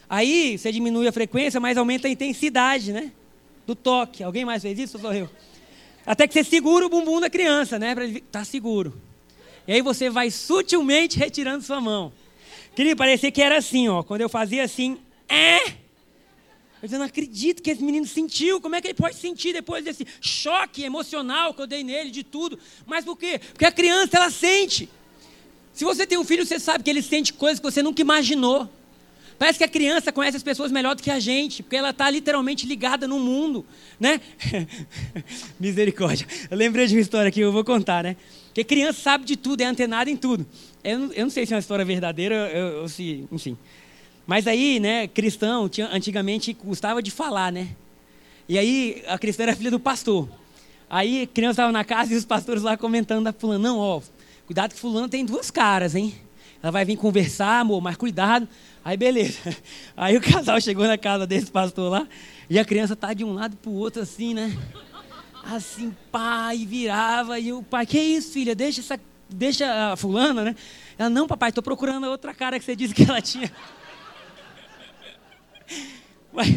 Speaker 1: Aí você diminui a frequência, mas aumenta a intensidade, né? do toque. Alguém mais fez isso eu? Até que você segura o bumbum da criança, né? Para ele tá seguro. E aí você vai sutilmente retirando sua mão. Queria parecer que era assim, ó. Quando eu fazia assim, é. Eu não acredito que esse menino sentiu. Como é que ele pode sentir depois desse choque emocional que eu dei nele, de tudo? Mas por quê? Porque a criança, ela sente. Se você tem um filho, você sabe que ele sente coisas que você nunca imaginou. Parece que a criança conhece as pessoas melhor do que a gente, porque ela está literalmente ligada no mundo, né? Misericórdia. Eu lembrei de uma história que eu vou contar, né? Porque criança sabe de tudo, é antenada em tudo. Eu não, eu não sei se é uma história verdadeira ou se, enfim. Mas aí, né, cristão, tinha, antigamente gostava de falar, né? E aí a cristã era filha do pastor. Aí a criança estava na casa e os pastores lá comentando da fulana, não, ó, cuidado que fulano tem duas caras, hein? Ela vai vir conversar, amor, mas cuidado. Aí beleza. Aí o casal chegou na casa desse pastor lá, e a criança tá de um lado para o outro assim, né? Assim, pai, virava, e o pai, que isso, filha? Deixa essa, deixa a fulana, né? Ela, não, papai, estou procurando a outra cara que você disse que ela tinha. Mas...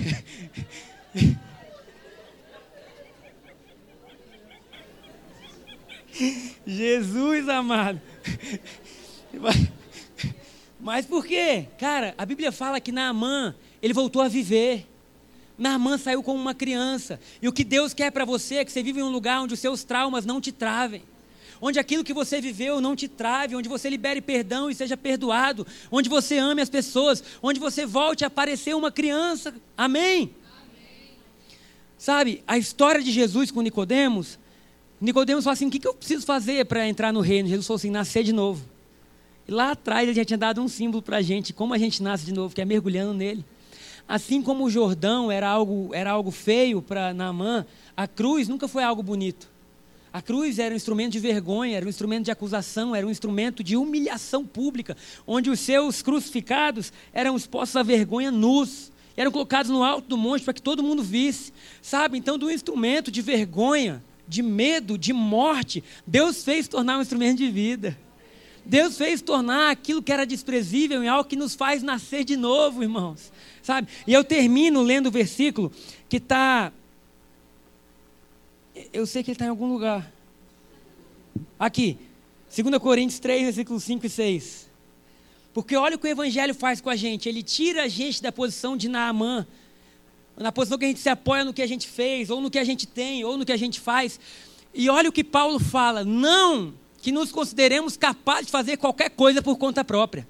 Speaker 1: Jesus amado. Mas por quê? Cara, a Bíblia fala que Naamã, ele voltou a viver. Naamã saiu como uma criança. E o que Deus quer para você é que você viva em um lugar onde os seus traumas não te travem. Onde aquilo que você viveu não te trave, onde você libere perdão e seja perdoado, onde você ame as pessoas, onde você volte a parecer uma criança. Amém? Amém. Sabe, a história de Jesus com Nicodemos, Nicodemos falou assim: o que eu preciso fazer para entrar no reino? Jesus falou assim: nascer de novo. E lá atrás ele já tinha dado um símbolo para a gente, como a gente nasce de novo, que é mergulhando nele. Assim como o Jordão era algo, era algo feio para Naamã, a cruz nunca foi algo bonito. A cruz era um instrumento de vergonha, era um instrumento de acusação, era um instrumento de humilhação pública, onde os seus crucificados eram expostos à vergonha nus, eram colocados no alto do monte para que todo mundo visse. Sabe? Então, do instrumento de vergonha, de medo, de morte, Deus fez tornar um instrumento de vida. Deus fez tornar aquilo que era desprezível em algo que nos faz nascer de novo, irmãos. Sabe? E eu termino lendo o versículo que está. Eu sei que ele está em algum lugar. Aqui, 2 Coríntios 3, versículos 5 e 6. Porque olha o que o Evangelho faz com a gente. Ele tira a gente da posição de Naamã, na posição que a gente se apoia no que a gente fez, ou no que a gente tem, ou no que a gente faz. E olha o que Paulo fala: não que nos consideremos capazes de fazer qualquer coisa por conta própria.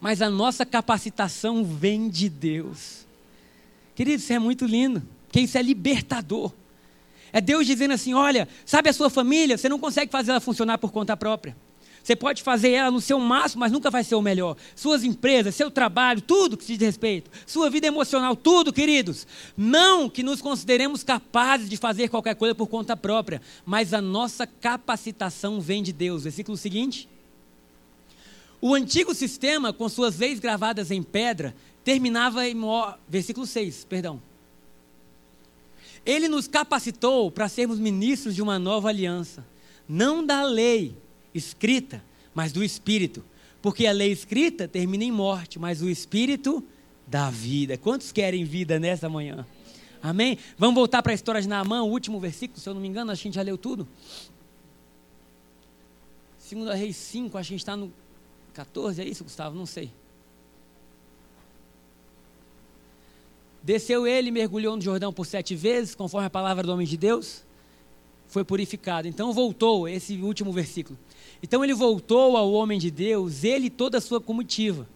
Speaker 1: Mas a nossa capacitação vem de Deus. Querido, isso é muito lindo, porque isso é libertador. É Deus dizendo assim: olha, sabe a sua família? Você não consegue fazer ela funcionar por conta própria. Você pode fazer ela no seu máximo, mas nunca vai ser o melhor. Suas empresas, seu trabalho, tudo que se diz respeito. Sua vida emocional, tudo, queridos. Não que nos consideremos capazes de fazer qualquer coisa por conta própria, mas a nossa capacitação vem de Deus. Versículo seguinte. O antigo sistema, com suas leis gravadas em pedra, terminava em. Versículo 6, perdão. Ele nos capacitou para sermos ministros de uma nova aliança, não da lei escrita, mas do Espírito. Porque a lei escrita termina em morte, mas o Espírito dá vida. Quantos querem vida nessa manhã? Amém? Vamos voltar para a história de Naamã, o último versículo, se eu não me engano, a gente já leu tudo. Segunda Reis 5, acho que a gente está no 14, é isso, Gustavo? Não sei. Desceu ele mergulhou no Jordão por sete vezes, conforme a palavra do homem de Deus. Foi purificado. Então voltou, esse último versículo. Então ele voltou ao homem de Deus, ele e toda a sua comitiva.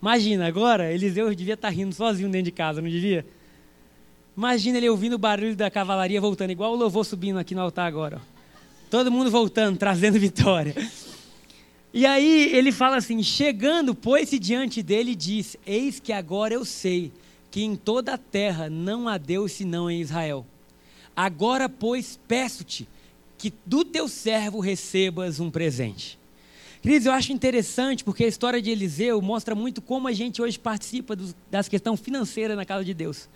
Speaker 1: Imagina, agora Eliseu devia estar rindo sozinho dentro de casa, não devia? Imagina ele ouvindo o barulho da cavalaria voltando, igual o louvor subindo aqui no altar agora. Todo mundo voltando, trazendo vitória. E aí ele fala assim: chegando, pôs-se diante dele e disse: Eis que agora eu sei que em toda a terra não há Deus senão em Israel. Agora, pois, peço-te que do teu servo recebas um presente. Queridos, eu acho interessante porque a história de Eliseu mostra muito como a gente hoje participa dos, das questões financeiras na casa de Deus.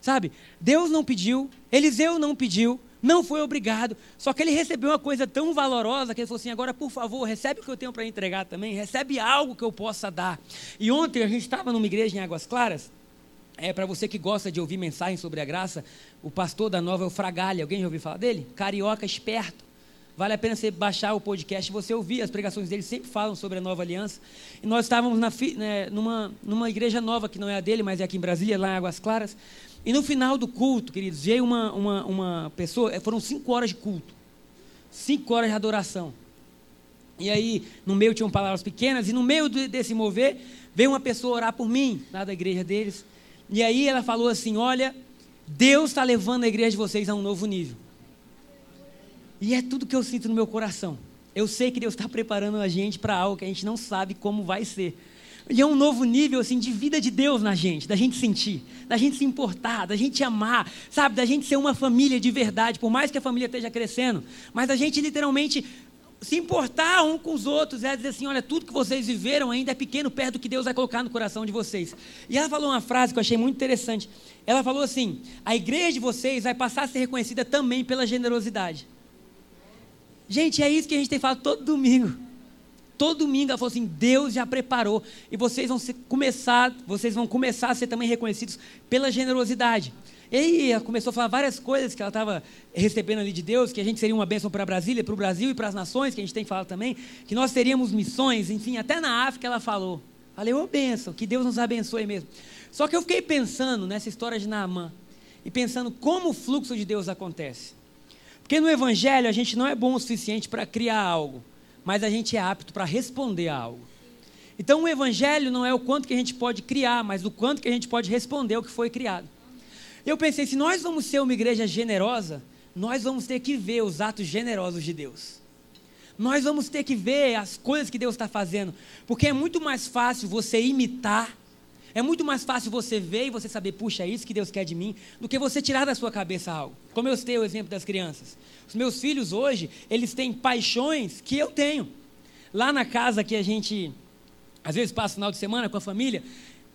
Speaker 1: Sabe? Deus não pediu, Eliseu não pediu, não foi obrigado, só que ele recebeu uma coisa tão valorosa que ele falou assim: agora, por favor, recebe o que eu tenho para entregar também, recebe algo que eu possa dar. E ontem a gente estava numa igreja em Águas Claras, é, para você que gosta de ouvir mensagens sobre a graça, o pastor da nova é o Fragalha. Alguém já ouviu falar dele? Carioca esperto. Vale a pena você baixar o podcast e você ouvir. As pregações dele sempre falam sobre a nova aliança. E nós estávamos na, né, numa, numa igreja nova, que não é a dele, mas é aqui em Brasília, lá em Águas Claras. E no final do culto, queridos, veio uma, uma, uma pessoa, é, foram cinco horas de culto. Cinco horas de adoração. E aí, no meio tinham palavras pequenas, e no meio desse mover, veio uma pessoa orar por mim, lá da igreja deles. E aí ela falou assim: Olha, Deus está levando a igreja de vocês a um novo nível. E é tudo que eu sinto no meu coração. Eu sei que Deus está preparando a gente para algo que a gente não sabe como vai ser. E é um novo nível assim de vida de Deus na gente, da gente sentir, da gente se importar, da gente amar, sabe, da gente ser uma família de verdade, por mais que a família esteja crescendo, mas da gente literalmente se importar um com os outros, é dizer assim: olha, tudo que vocês viveram ainda é pequeno perto do que Deus vai colocar no coração de vocês. E ela falou uma frase que eu achei muito interessante. Ela falou assim: a igreja de vocês vai passar a ser reconhecida também pela generosidade. Gente, é isso que a gente tem falado todo domingo. Todo domingo ela falou assim: Deus já preparou e vocês vão começar, vocês vão começar a ser também reconhecidos pela generosidade. E aí começou a falar várias coisas que ela estava recebendo ali de Deus, que a gente seria uma bênção para Brasília, para o Brasil e para as nações, que a gente tem falado também, que nós teríamos missões, enfim, até na África ela falou. Falei, ô bênção, que Deus nos abençoe mesmo. Só que eu fiquei pensando nessa história de Naamã, e pensando como o fluxo de Deus acontece. Porque no Evangelho a gente não é bom o suficiente para criar algo, mas a gente é apto para responder a algo. Então o Evangelho não é o quanto que a gente pode criar, mas o quanto que a gente pode responder ao que foi criado. Eu pensei, se nós vamos ser uma igreja generosa, nós vamos ter que ver os atos generosos de Deus. Nós vamos ter que ver as coisas que Deus está fazendo, porque é muito mais fácil você imitar, é muito mais fácil você ver e você saber, puxa, é isso que Deus quer de mim, do que você tirar da sua cabeça algo. Como eu citei o exemplo das crianças. Os meus filhos hoje, eles têm paixões que eu tenho. Lá na casa que a gente, às vezes, passa final de semana com a família,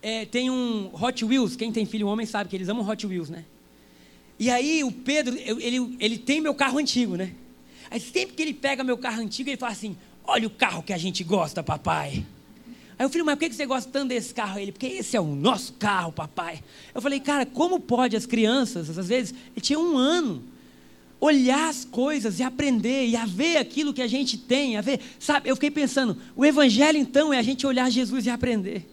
Speaker 1: é, tem um Hot Wheels, quem tem filho homem sabe que eles amam Hot Wheels, né? E aí o Pedro, ele, ele tem meu carro antigo, né? Aí sempre que ele pega meu carro antigo, ele fala assim: Olha o carro que a gente gosta, papai. Aí eu falei, mas por que você gosta tanto desse carro? Ele, porque esse é o nosso carro, papai. Eu falei, cara, como pode as crianças, às vezes, ele tinha um ano, olhar as coisas e aprender e a ver aquilo que a gente tem, a ver, sabe? Eu fiquei pensando, o evangelho então é a gente olhar Jesus e aprender.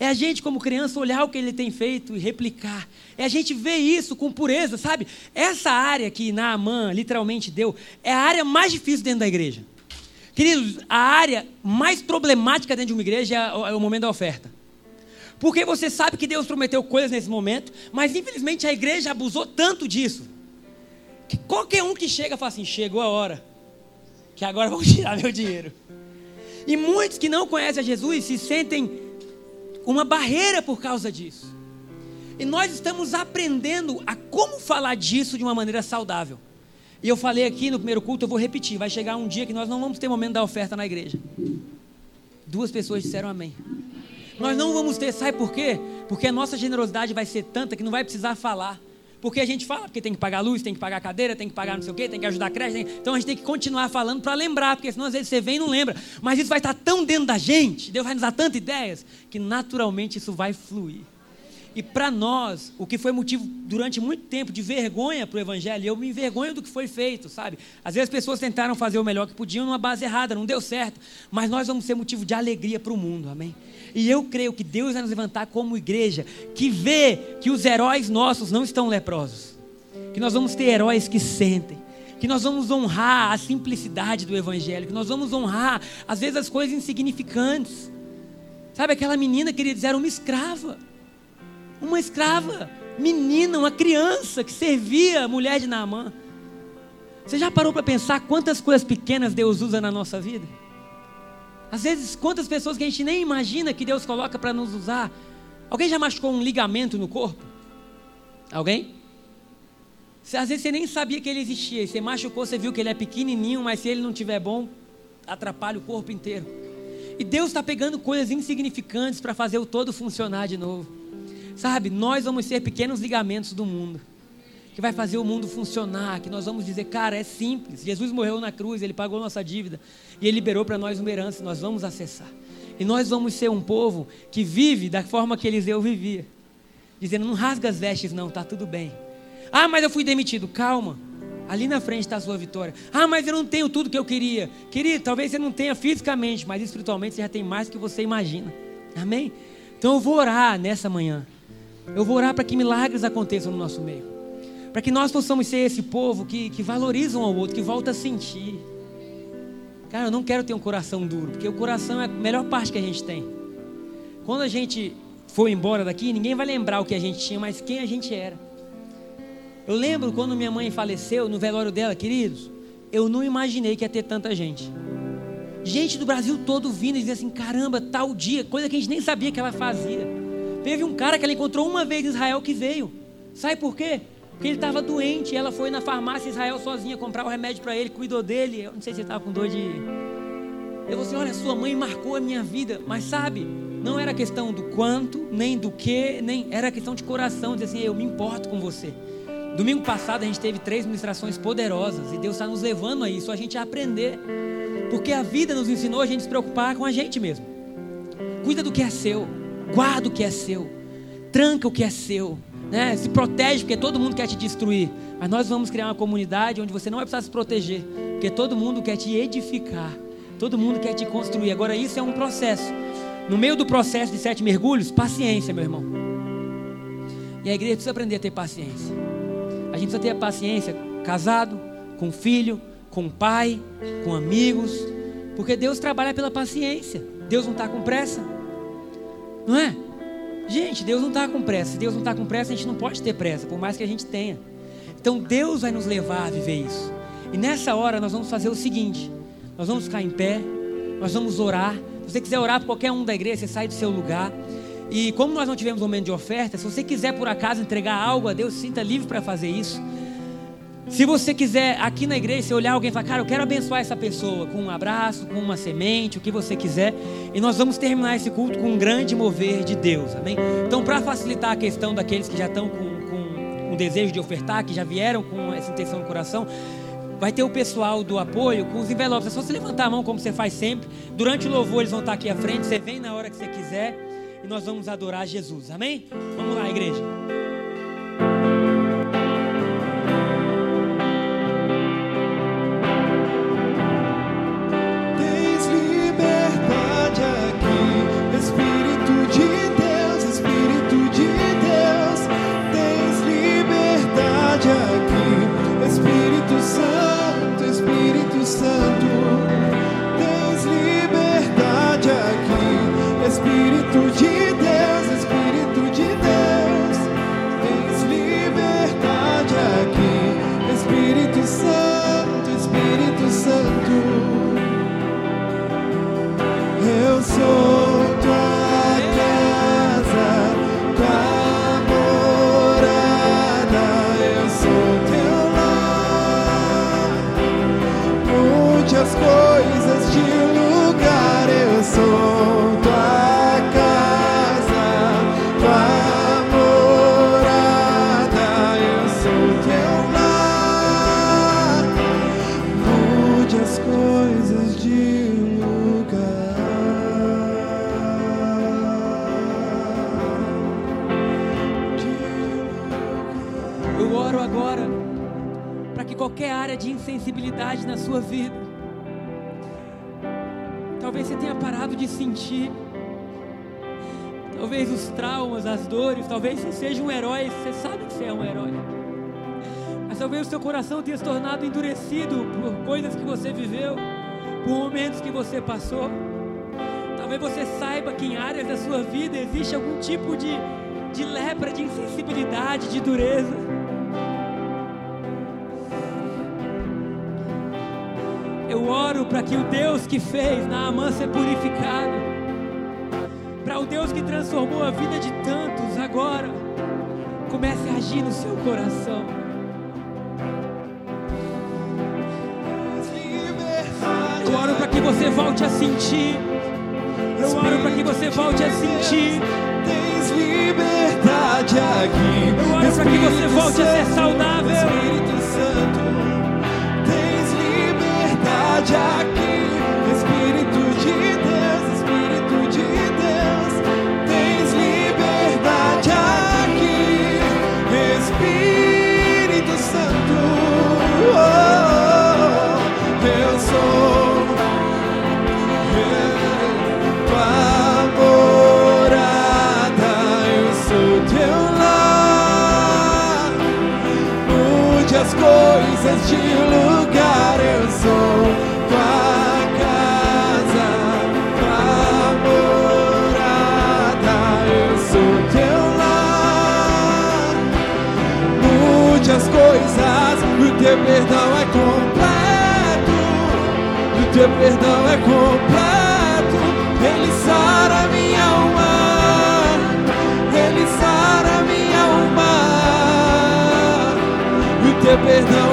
Speaker 1: É a gente, como criança, olhar o que ele tem feito e replicar. É a gente ver isso com pureza, sabe? Essa área que Naamã literalmente deu é a área mais difícil dentro da igreja. Queridos, a área mais problemática dentro de uma igreja é, é o momento da oferta. Porque você sabe que Deus prometeu coisas nesse momento, mas infelizmente a igreja abusou tanto disso. Que qualquer um que chega fala assim: chegou a hora, que agora vão tirar meu dinheiro. E muitos que não conhecem a Jesus se sentem uma barreira por causa disso. E nós estamos aprendendo a como falar disso de uma maneira saudável. E eu falei aqui no primeiro culto, eu vou repetir: vai chegar um dia que nós não vamos ter momento da oferta na igreja. Duas pessoas disseram amém. Nós não vamos ter, sabe por quê? Porque a nossa generosidade vai ser tanta que não vai precisar falar. Porque a gente fala, porque tem que pagar luz, tem que pagar cadeira, tem que pagar não sei o quê, tem que ajudar a creche. Tem... Então a gente tem que continuar falando para lembrar, porque senão às vezes você vem e não lembra. Mas isso vai estar tão dentro da gente, Deus vai nos dar tantas ideias, que naturalmente isso vai fluir. E para nós, o que foi motivo durante muito tempo de vergonha para o Evangelho, eu me envergonho do que foi feito, sabe? Às vezes as pessoas tentaram fazer o melhor que podiam numa base errada, não deu certo. Mas nós vamos ser motivo de alegria para o mundo, amém? E eu creio que Deus vai nos levantar como igreja que vê que os heróis nossos não estão leprosos. Que nós vamos ter heróis que sentem. Que nós vamos honrar a simplicidade do Evangelho. Que nós vamos honrar, às vezes, as coisas insignificantes. Sabe, aquela menina, queridos, era uma escrava. Uma escrava, menina, uma criança que servia a mulher de Naamã. Você já parou para pensar quantas coisas pequenas Deus usa na nossa vida? Às vezes, quantas pessoas que a gente nem imagina que Deus coloca para nos usar. Alguém já machucou um ligamento no corpo? Alguém? Às vezes você nem sabia que ele existia. Você machucou, você viu que ele é pequenininho, mas se ele não tiver bom, atrapalha o corpo inteiro. E Deus está pegando coisas insignificantes para fazer o todo funcionar de novo. Sabe, nós vamos ser pequenos ligamentos do mundo que vai fazer o mundo funcionar, que nós vamos dizer, cara, é simples. Jesus morreu na cruz, ele pagou nossa dívida e ele liberou para nós uma herança, nós vamos acessar. E nós vamos ser um povo que vive da forma que Eliseu vivia. dizendo: não rasga as vestes, não, tá tudo bem. Ah, mas eu fui demitido. Calma. Ali na frente está a sua vitória. Ah, mas eu não tenho tudo que eu queria. Querido, talvez você não tenha fisicamente, mas espiritualmente você já tem mais do que você imagina. Amém? Então eu vou orar nessa manhã. Eu vou orar para que milagres aconteçam no nosso meio. Para que nós possamos ser esse povo que, que valoriza um ao outro, que volta a sentir. Cara, eu não quero ter um coração duro, porque o coração é a melhor parte que a gente tem. Quando a gente for embora daqui, ninguém vai lembrar o que a gente tinha, mas quem a gente era. Eu lembro quando minha mãe faleceu, no velório dela, queridos, eu não imaginei que ia ter tanta gente. Gente do Brasil todo vindo e dizendo assim: caramba, tal dia, coisa que a gente nem sabia que ela fazia. Teve um cara que ela encontrou uma vez em Israel que veio. Sabe por quê? Porque ele estava doente. Ela foi na farmácia em Israel sozinha comprar o remédio para ele, cuidou dele. Eu não sei se ele estava com dor de. Eu falei assim: olha, sua mãe marcou a minha vida. Mas sabe, não era questão do quanto, nem do que, nem. Era questão de coração. Dizer assim: eu me importo com você. Domingo passado a gente teve três ministrações poderosas e Deus está nos levando a isso, a gente a aprender. Porque a vida nos ensinou a gente se preocupar com a gente mesmo. Cuida do que é seu, guarda o que é seu, tranca o que é seu, né? se protege, porque todo mundo quer te destruir. Mas nós vamos criar uma comunidade onde você não vai precisar se proteger, porque todo mundo quer te edificar, todo mundo quer te construir. Agora, isso é um processo. No meio do processo de sete mergulhos, paciência, meu irmão. E a igreja precisa aprender a ter paciência. A gente precisa ter a paciência casado, com filho, com pai, com amigos, porque Deus trabalha pela paciência. Deus não está com pressa, não é? Gente, Deus não está com pressa. Se Deus não está com pressa, a gente não pode ter pressa, por mais que a gente tenha. Então Deus vai nos levar a viver isso. E nessa hora nós vamos fazer o seguinte: nós vamos ficar em pé, nós vamos orar. Se você quiser orar por qualquer um da igreja, você sai do seu lugar. E como nós não tivemos momento de oferta, se você quiser por acaso entregar algo a Deus, sinta livre para fazer isso. Se você quiser aqui na igreja, olhar alguém e falar, cara, eu quero abençoar essa pessoa com um abraço, com uma semente, o que você quiser. E nós vamos terminar esse culto com um grande mover de Deus, amém? Então, para facilitar a questão daqueles que já estão com, com um desejo de ofertar, que já vieram com essa intenção no coração, vai ter o pessoal do apoio com os envelopes. É só você levantar a mão como você faz sempre. Durante o louvor eles vão estar aqui à frente, você vem na hora que você quiser e nós vamos adorar Jesus. Amém? Vamos lá, igreja. Você passou. Talvez você saiba que em áreas da sua vida existe algum tipo de, de lepra, de insensibilidade, de dureza. Eu oro para que o Deus que fez Naamã ser purificado para o Deus que transformou a vida de tantos agora, comece a agir no seu coração. Você volte a sentir. Eu oro para que você volte a sentir.
Speaker 2: Tens liberdade aqui.
Speaker 1: Eu oro para que você volte a ser saudável.
Speaker 2: mudanças de lugar, eu sou tua casa, tua morada, eu sou teu lar. Mude as coisas, o teu perdão é completo, o teu perdão é completo, ele sara minha alma, ele sara minha alma. O teu perdão